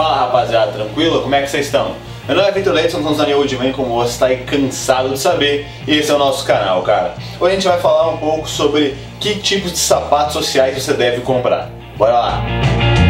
Fala rapaziada, tranquilo? Como é que vocês estão? Meu nome é Vitor Leite, somos da New Man, como você está aí cansado de saber, e esse é o nosso canal, cara. Hoje a gente vai falar um pouco sobre que tipos de sapatos sociais você deve comprar. Bora lá!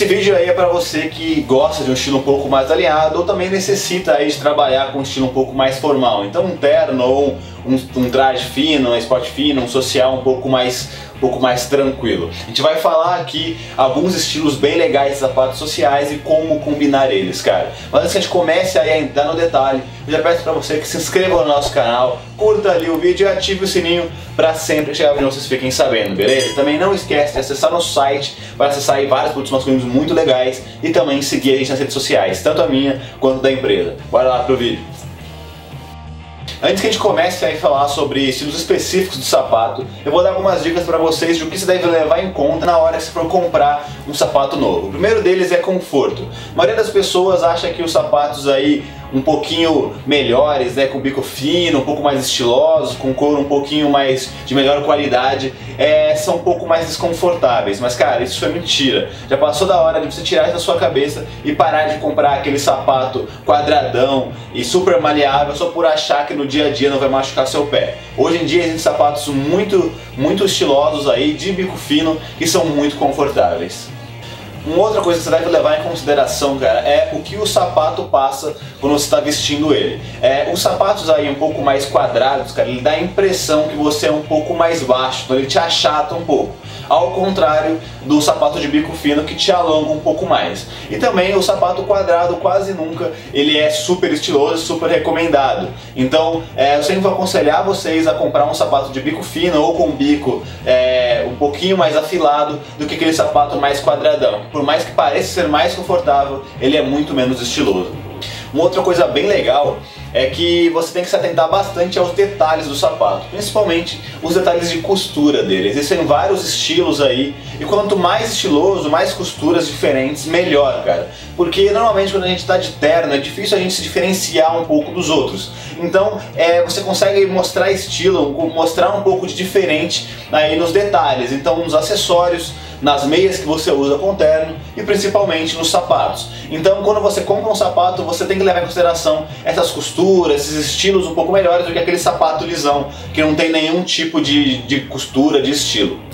Esse vídeo aí é para você que gosta de um estilo um pouco mais alinhado ou também necessita aí de trabalhar com um estilo um pouco mais formal. Então um terno ou um, um traje fino, um esporte fino, um social um pouco mais pouco mais tranquilo. A gente vai falar aqui alguns estilos bem legais de sapatos sociais e como combinar eles, cara. Mas antes que a gente comece a entrar no detalhe, eu já peço para você que se inscreva no nosso canal, curta ali o vídeo e ative o sininho para sempre chegar onde vocês fiquem sabendo, beleza? Também não esquece de acessar nosso site para acessar aí vários produtos masculinos muito legais e também seguir a gente nas redes sociais, tanto a minha quanto da empresa. Bora lá pro vídeo. Antes que a gente comece a falar sobre estilos específicos do sapato, eu vou dar algumas dicas para vocês de o que você deve levar em conta na hora que você for comprar um sapato novo. O primeiro deles é conforto. A maioria das pessoas acha que os sapatos aí um pouquinho melhores, né, com bico fino, um pouco mais estilosos, com couro um pouquinho mais de melhor qualidade, é, são um pouco mais desconfortáveis. Mas cara, isso é mentira. Já passou da hora de você tirar isso da sua cabeça e parar de comprar aquele sapato quadradão e super maleável só por achar que no dia a dia não vai machucar seu pé. Hoje em dia existem sapatos muito, muito estilosos aí, de bico fino, que são muito confortáveis. Uma outra coisa que você deve levar em consideração, cara, é o que o sapato passa quando você está vestindo ele. É, os sapatos aí um pouco mais quadrados, cara, ele dá a impressão que você é um pouco mais baixo, então ele te achata um pouco ao contrário do sapato de bico fino que te alonga um pouco mais. E também o sapato quadrado quase nunca ele é super estiloso, super recomendado. Então é, eu sempre vou aconselhar vocês a comprar um sapato de bico fino ou com bico é, um pouquinho mais afilado do que aquele sapato mais quadradão. Por mais que pareça ser mais confortável, ele é muito menos estiloso. Uma outra coisa bem legal é que você tem que se atentar bastante aos detalhes do sapato, principalmente os detalhes de costura dele. Existem vários estilos aí, e quanto mais estiloso, mais costuras diferentes, melhor, cara. Porque normalmente quando a gente está de terno é difícil a gente se diferenciar um pouco dos outros. Então é, você consegue mostrar estilo, mostrar um pouco de diferente aí nos detalhes. Então nos acessórios, nas meias que você usa com terno e principalmente nos sapatos. Então, quando você compra um sapato, você tem que levar em consideração essas costuras, esses estilos um pouco melhores do que aquele sapato lisão, que não tem nenhum tipo de, de costura, de estilo.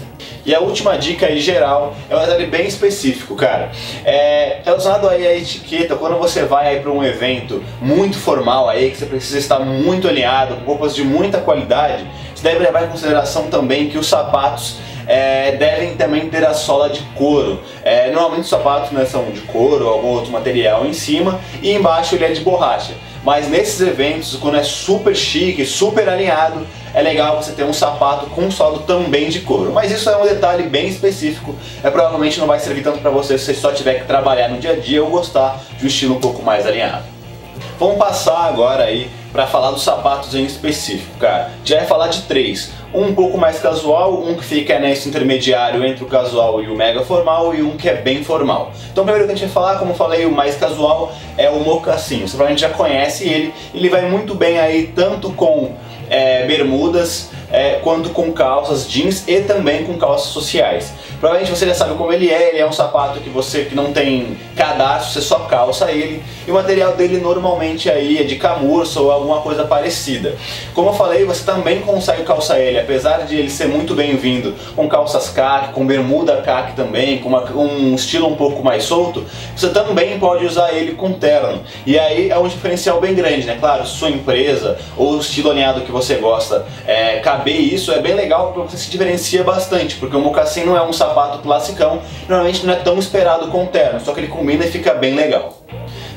E a última dica aí geral é um detalhe bem específico, cara. É relacionado aí à etiqueta, quando você vai aí para um evento muito formal aí, que você precisa estar muito alinhado, com roupas de muita qualidade, você deve levar em consideração também que os sapatos é, devem também ter a sola de couro. É, normalmente os sapatos né, são de couro ou algum outro material em cima e embaixo ele é de borracha. Mas nesses eventos, quando é super chique, super alinhado, é legal você ter um sapato com solo também de couro. Mas isso é um detalhe bem específico, é provavelmente não vai servir tanto para você se você só tiver que trabalhar no dia a dia ou gostar de um estilo um pouco mais alinhado. Vamos passar agora aí para falar dos sapatos em específico, cara. Já vai falar de três. Um, um pouco mais casual, um que fica nesse intermediário entre o casual e o mega formal e um que é bem formal. Então primeiro que a gente vai falar, como eu falei, o mais casual é o mocassim. Você provavelmente já conhece ele, ele vai muito bem aí tanto com é, bermudas é, quanto com calças jeans e também com calças sociais. Provavelmente você já sabe como ele é, ele é um sapato que você que não tem cadastro, você só calça ele. E o material dele normalmente aí é de camurça ou alguma coisa parecida. Como eu falei, você também consegue calçar ele, apesar de ele ser muito bem-vindo com calças caque, com bermuda caque também, com uma, um estilo um pouco mais solto, você também pode usar ele com terno. E aí é um diferencial bem grande, né? Claro, sua empresa ou o estilo alinhado que você gosta, é, caber isso é bem legal porque você se diferencia bastante, porque o mocassim não é um sapato classicão, normalmente não é tão esperado com terno, só que ele combina e fica bem legal.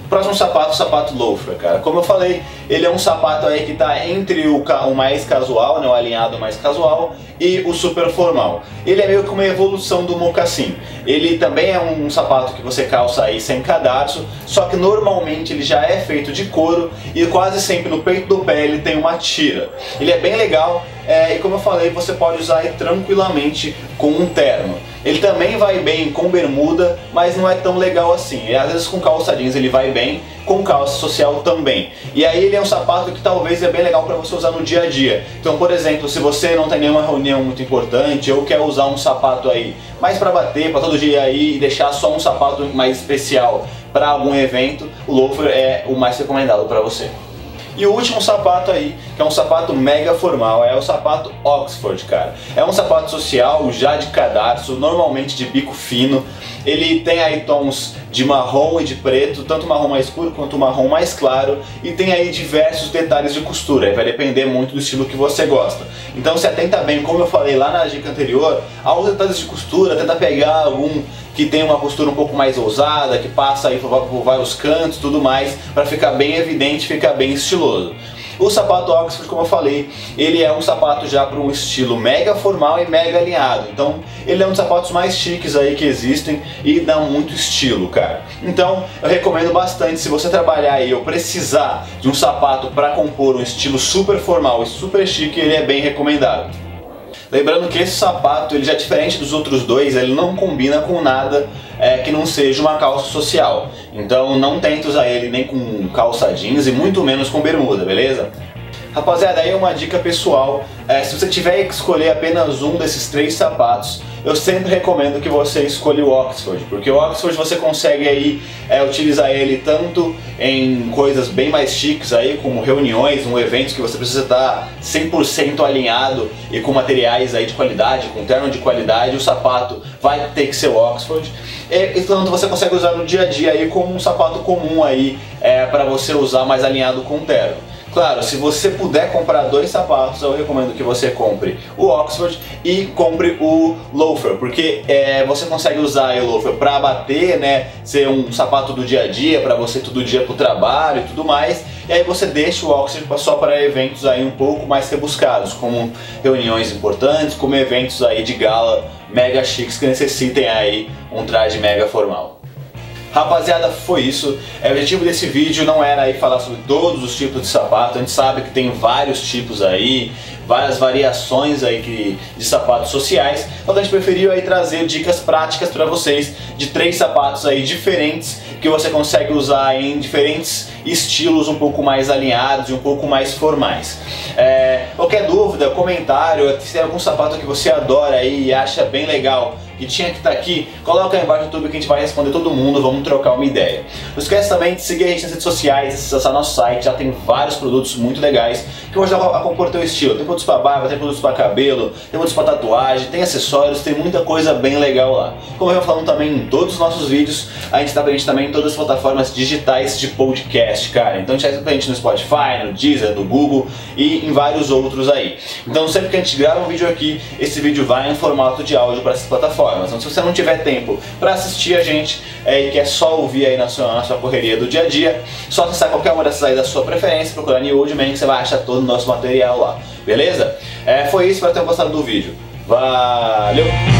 Próximo sapato, o sapato loafer, cara. Como eu falei, ele é um sapato aí que está entre o, o, mais casual, né, o alinhado mais casual, e o super formal. Ele é meio que uma evolução do mocassim. Ele também é um sapato que você calça aí sem cadarço, só que normalmente ele já é feito de couro e quase sempre no peito do pé ele tem uma tira. Ele é bem legal é, e como eu falei, você pode usar ele tranquilamente com um terno. Ele também vai bem com bermuda, mas não é tão legal assim. E às vezes com calça jeans ele vai bem, com calça social também. E aí ele é um sapato que talvez é bem legal para você usar no dia a dia. Então, por exemplo, se você não tem nenhuma reunião muito importante ou quer usar um sapato aí mais para bater, para todo dia aí e deixar só um sapato mais especial para algum evento, o loafer é o mais recomendado para você. E o último sapato aí, que é um sapato mega formal, é o sapato Oxford, cara. É um sapato social, já de cadarço, normalmente de bico fino. Ele tem aí tons de marrom e de preto, tanto marrom mais escuro quanto marrom mais claro, e tem aí diversos detalhes de costura, vai depender muito do estilo que você gosta. Então se atenta bem, como eu falei lá na dica anterior, aos detalhes de costura, tenta pegar algum que tem uma costura um pouco mais ousada, que passa aí por, vários cantos tudo mais, para ficar bem evidente, ficar bem estiloso. O sapato Oxford, como eu falei, ele é um sapato já para um estilo mega formal e mega alinhado. Então, ele é um dos sapatos mais chiques aí que existem e dá muito estilo, cara. Então, eu recomendo bastante se você trabalhar aí ou precisar de um sapato para compor um estilo super formal e super chique, ele é bem recomendado. Lembrando que esse sapato, ele já é diferente dos outros dois, ele não combina com nada é, que não seja uma calça social. Então não tente usar ele nem com calça jeans e muito menos com bermuda, beleza? Rapaziada, aí uma dica pessoal, é, se você tiver que escolher apenas um desses três sapatos, eu sempre recomendo que você escolha o Oxford, porque o Oxford você consegue aí é, utilizar ele tanto em coisas bem mais chiques aí, como reuniões, um evento que você precisa estar 100% alinhado e com materiais aí de qualidade, com terno de qualidade, o sapato vai ter que ser o Oxford. E, e tanto você consegue usar no dia a dia aí como um sapato comum aí é, para você usar mais alinhado com o terno. Claro, se você puder comprar dois sapatos, eu recomendo que você compre o Oxford e compre o loafer, porque é, você consegue usar o loafer para bater, né, ser um sapato do dia a dia, para você todo dia para o trabalho e tudo mais, e aí você deixa o Oxford só para eventos aí um pouco mais rebuscados, como reuniões importantes, como eventos aí de gala mega chiques que necessitem aí um traje mega formal. Rapaziada, foi isso. O objetivo desse vídeo não era aí falar sobre todos os tipos de sapato, a gente sabe que tem vários tipos aí, várias variações aí que, de sapatos sociais, então a gente preferiu aí trazer dicas práticas para vocês de três sapatos aí diferentes que você consegue usar em diferentes estilos um pouco mais alinhados e um pouco mais formais. É, qualquer dúvida, comentário, se tem algum sapato que você adora aí e acha bem legal que tinha que estar tá aqui, coloca aí embaixo no YouTube que a gente vai responder todo mundo, vamos trocar uma ideia. Não esquece também de seguir a gente nas redes sociais, acessar nosso site, já tem vários produtos muito legais que vão ajudar a compor teu estilo. Tem produtos para barba, tem produtos para cabelo, tem produtos para tatuagem, tem acessórios, tem muita coisa bem legal lá. Como eu falando também em todos os nossos vídeos, a gente está presente também em todas as plataformas digitais de podcast, cara. Então a gente está presente no Spotify, no Deezer, no Google e em vários outros aí. Então sempre que a gente grava um vídeo aqui, esse vídeo vai em formato de áudio para essas plataformas plataformas. Então, se você não tiver tempo para assistir a gente é, e quer só ouvir aí na sua, na sua correria do dia a dia, só acessar qualquer uma dessas aí da sua preferência, procurar New Old Man que você vai achar todo o nosso material lá. Beleza? É, foi isso, espero ter gostado do vídeo. Valeu!